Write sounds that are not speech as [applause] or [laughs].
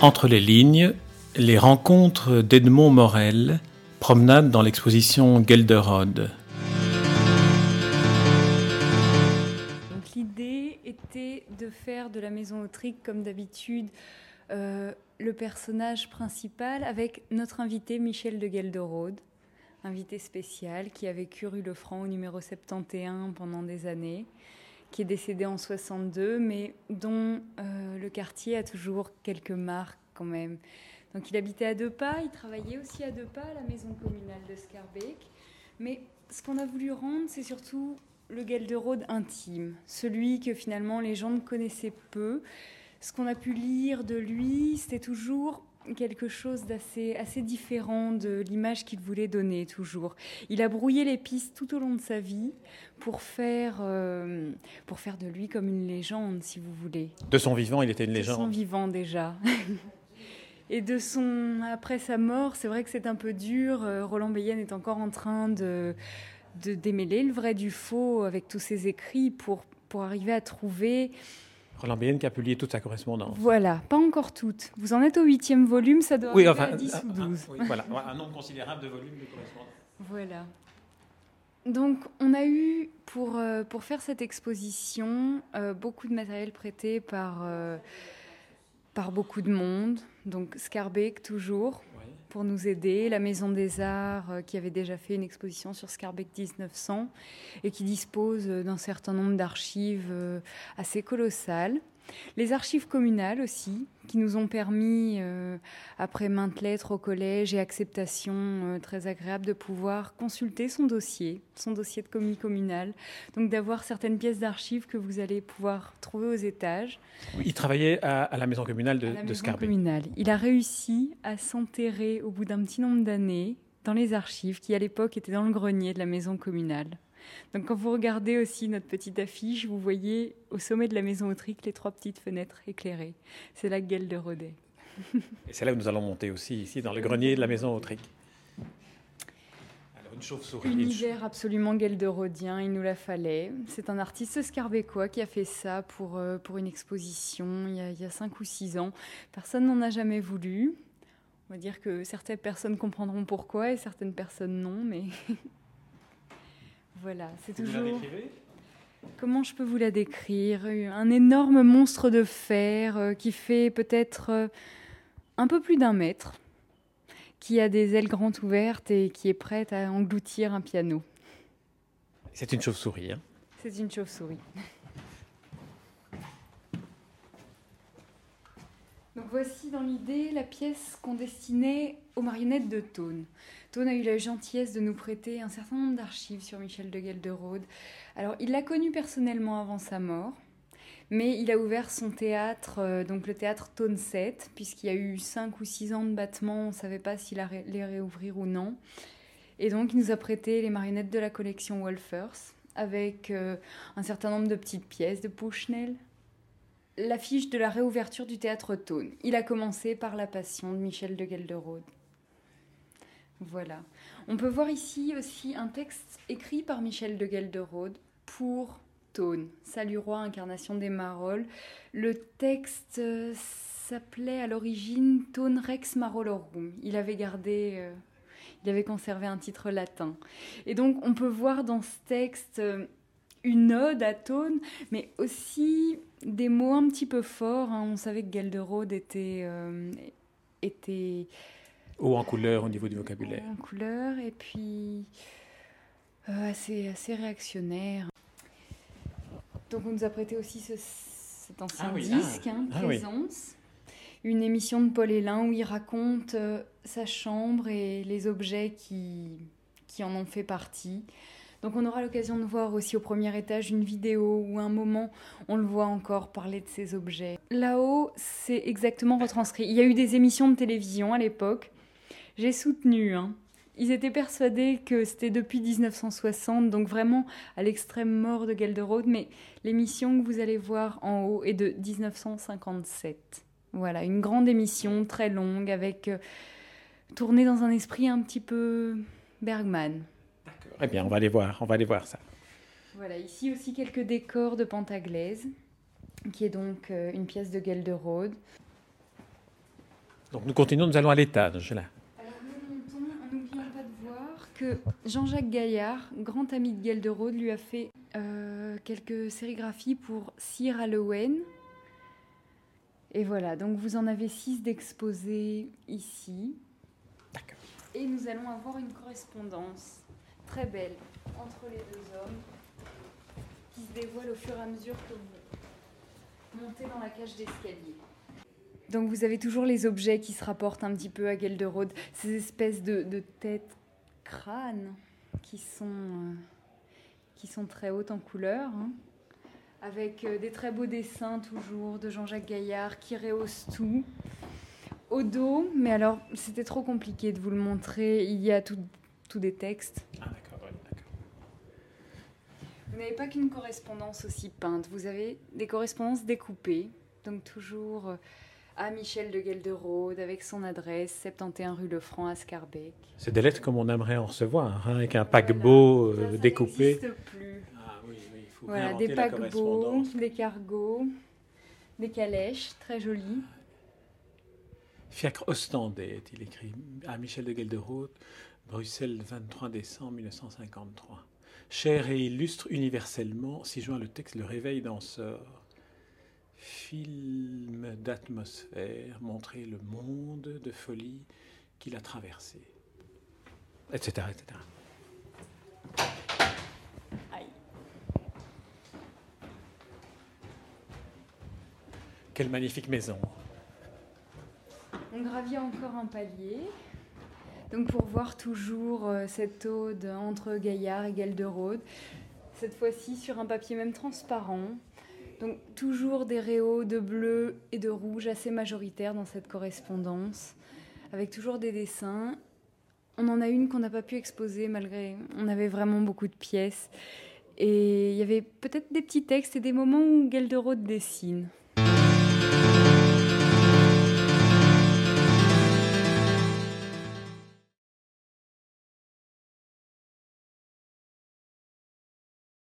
Entre les lignes, les rencontres d'Edmond Morel, promenade dans l'exposition Gelderode. L'idée était de faire de la maison autrique, comme d'habitude, euh, le personnage principal avec notre invité Michel de Gelderode, invité spécial qui a vécu rue Lefranc au numéro 71 pendant des années, qui est décédé en 62, mais dont euh, le quartier a toujours quelques marques quand même. Donc il habitait à deux pas, il travaillait aussi à deux pas à la maison communale de Scarbeck. Mais ce qu'on a voulu rendre, c'est surtout le Gelderode intime, celui que finalement les gens ne connaissaient peu. Ce qu'on a pu lire de lui, c'était toujours quelque chose d'assez assez différent de l'image qu'il voulait donner toujours. Il a brouillé les pistes tout au long de sa vie pour faire, euh, pour faire de lui comme une légende, si vous voulez. De son vivant, il était une légende. De son vivant déjà. [laughs] Et de son après sa mort, c'est vrai que c'est un peu dur. Euh, Roland Bayenne est encore en train de, de démêler le vrai du faux avec tous ses écrits pour, pour arriver à trouver Roland qui a publié toute sa correspondance. Voilà, pas encore toute. Vous en êtes au huitième volume, ça doit oui, enfin, à 10 ou 12. voilà, un nombre considérable de volumes de correspondance. Voilà. Donc, on a eu, pour, euh, pour faire cette exposition, euh, beaucoup de matériel prêté par, euh, par beaucoup de monde. Donc, Scarbeck, toujours, pour nous aider. La Maison des Arts, qui avait déjà fait une exposition sur Scarbeck 1900 et qui dispose d'un certain nombre d'archives assez colossales. Les archives communales aussi, qui nous ont permis, euh, après maintes lettres au collège et acceptation euh, très agréable, de pouvoir consulter son dossier, son dossier de commis communal. Donc d'avoir certaines pièces d'archives que vous allez pouvoir trouver aux étages. Il travaillait à, la maison communale de, à la de maison Scarbeck. communale. Il a réussi à s'enterrer au bout d'un petit nombre d'années dans les archives qui à l'époque étaient dans le grenier de la maison communale. Donc quand vous regardez aussi notre petite affiche, vous voyez au sommet de la maison autrique les trois petites fenêtres éclairées. C'est la gueule de Rodet. Et c'est là où nous allons monter aussi, ici, dans le grenier de la maison autrique. Alors, une chauve-souris. Univers absolument gelderodien, il nous la fallait. C'est un artiste scarbécois qui a fait ça pour, euh, pour une exposition il y, a, il y a cinq ou six ans. Personne n'en a jamais voulu. On va dire que certaines personnes comprendront pourquoi et certaines personnes non, mais [laughs] Voilà, c'est toujours. Comment je peux vous la décrire? Un énorme monstre de fer euh, qui fait peut-être euh, un peu plus d'un mètre, qui a des ailes grandes ouvertes et qui est prête à engloutir un piano. C'est une chauve-souris. Hein C'est une chauve-souris. Voici dans l'idée la pièce qu'on destinait aux marionnettes de Tone. Tone a eu la gentillesse de nous prêter un certain nombre d'archives sur Michel de Gelderode. Alors il l'a connu personnellement avant sa mort, mais il a ouvert son théâtre, euh, donc le théâtre Tone 7, puisqu'il y a eu 5 ou 6 ans de battement, on ne savait pas s'il allait les réouvrir ou non. Et donc il nous a prêté les marionnettes de la collection Wolfers, avec euh, un certain nombre de petites pièces de Pushnell, l'affiche de la réouverture du théâtre Tone. Il a commencé par La Passion de Michel de Gelderode. Voilà. On peut voir ici aussi un texte écrit par Michel de Gelderode pour Tone, Salut roi, incarnation des Marolles. Le texte s'appelait à l'origine Tone Rex Marolorum. Il avait gardé, euh, il avait conservé un titre latin. Et donc on peut voir dans ce texte euh, une ode à Tone, mais aussi des mots un petit peu forts. Hein. On savait que Gelderode était, euh, était haut en couleur au niveau du vocabulaire. Haut en couleur et puis euh, assez, assez réactionnaire. Donc on nous a prêté aussi ce, cet ancien Ah oui, disque, ah. hein, Ah oui. Une émission de Paul Hélin où il raconte euh, sa chambre et les objets qui, qui en ont fait partie. Donc on aura l'occasion de voir aussi au premier étage une vidéo à un moment on le voit encore parler de ces objets. Là-haut, c'est exactement retranscrit. Il y a eu des émissions de télévision à l'époque. J'ai soutenu. hein. Ils étaient persuadés que c'était depuis 1960, donc vraiment à l'extrême mort de Gelderode, mais l'émission que vous allez voir en haut est de 1957. Voilà, une grande émission très longue avec euh, tournée dans un esprit un petit peu Bergman. Eh bien, on va aller voir, on va aller voir ça. Voilà, ici aussi quelques décors de Pantaglaise, qui est donc euh, une pièce de Gelderode. Donc nous continuons, nous allons à l'étage là. Alors nous montons en n'oubliant pas de voir que Jean-Jacques Gaillard, grand ami de Gelderode, lui a fait euh, quelques sérigraphies pour Sir Halloween. Et voilà, donc vous en avez six d'exposés ici. D'accord. Et nous allons avoir une correspondance très belle entre les deux hommes qui se dévoile au fur et à mesure que vous montez dans la cage d'escalier. Donc vous avez toujours les objets qui se rapportent un petit peu à Gelderode, ces espèces de, de têtes crânes qui sont, euh, qui sont très hautes en couleur, hein, avec euh, des très beaux dessins toujours de Jean-Jacques Gaillard qui rehaussent tout. Au dos, mais alors c'était trop compliqué de vous le montrer, il y a tout, tout des textes. Ah. Vous n'avez pas qu'une correspondance aussi peinte, vous avez des correspondances découpées, donc toujours euh, à Michel de Gelderode avec son adresse 71 rue Lefranc à Scarbeck. C'est des lettres comme on aimerait en recevoir, hein, avec un paquebot Voilà. euh, Ça, ça découpé. n'existe plus. Ah oui, oui, il faut Voilà, des paquebots, des cargos, des calèches, très jolies. Fiacre ostendais, est-il écrit, à Michel de Gelderode, Bruxelles, 23 décembre 1953. Cher et illustre universellement, si joint le texte Le réveil danseur. Film d'atmosphère, montrer le monde de folie qu'il a traversé. Etc. etc. Aïe. Quelle magnifique maison. On gravit encore un palier. Donc pour voir toujours euh, cette ode entre Gaillard et Gelderode, cette fois-ci sur un papier même transparent. Donc toujours des réaux de bleu et de rouge assez majoritaires dans cette correspondance, avec toujours des dessins. On en a une qu'on n'a pas pu exposer malgré on avait vraiment beaucoup de pièces. Et il y avait peut-être des petits textes et des moments où Gelderode dessine.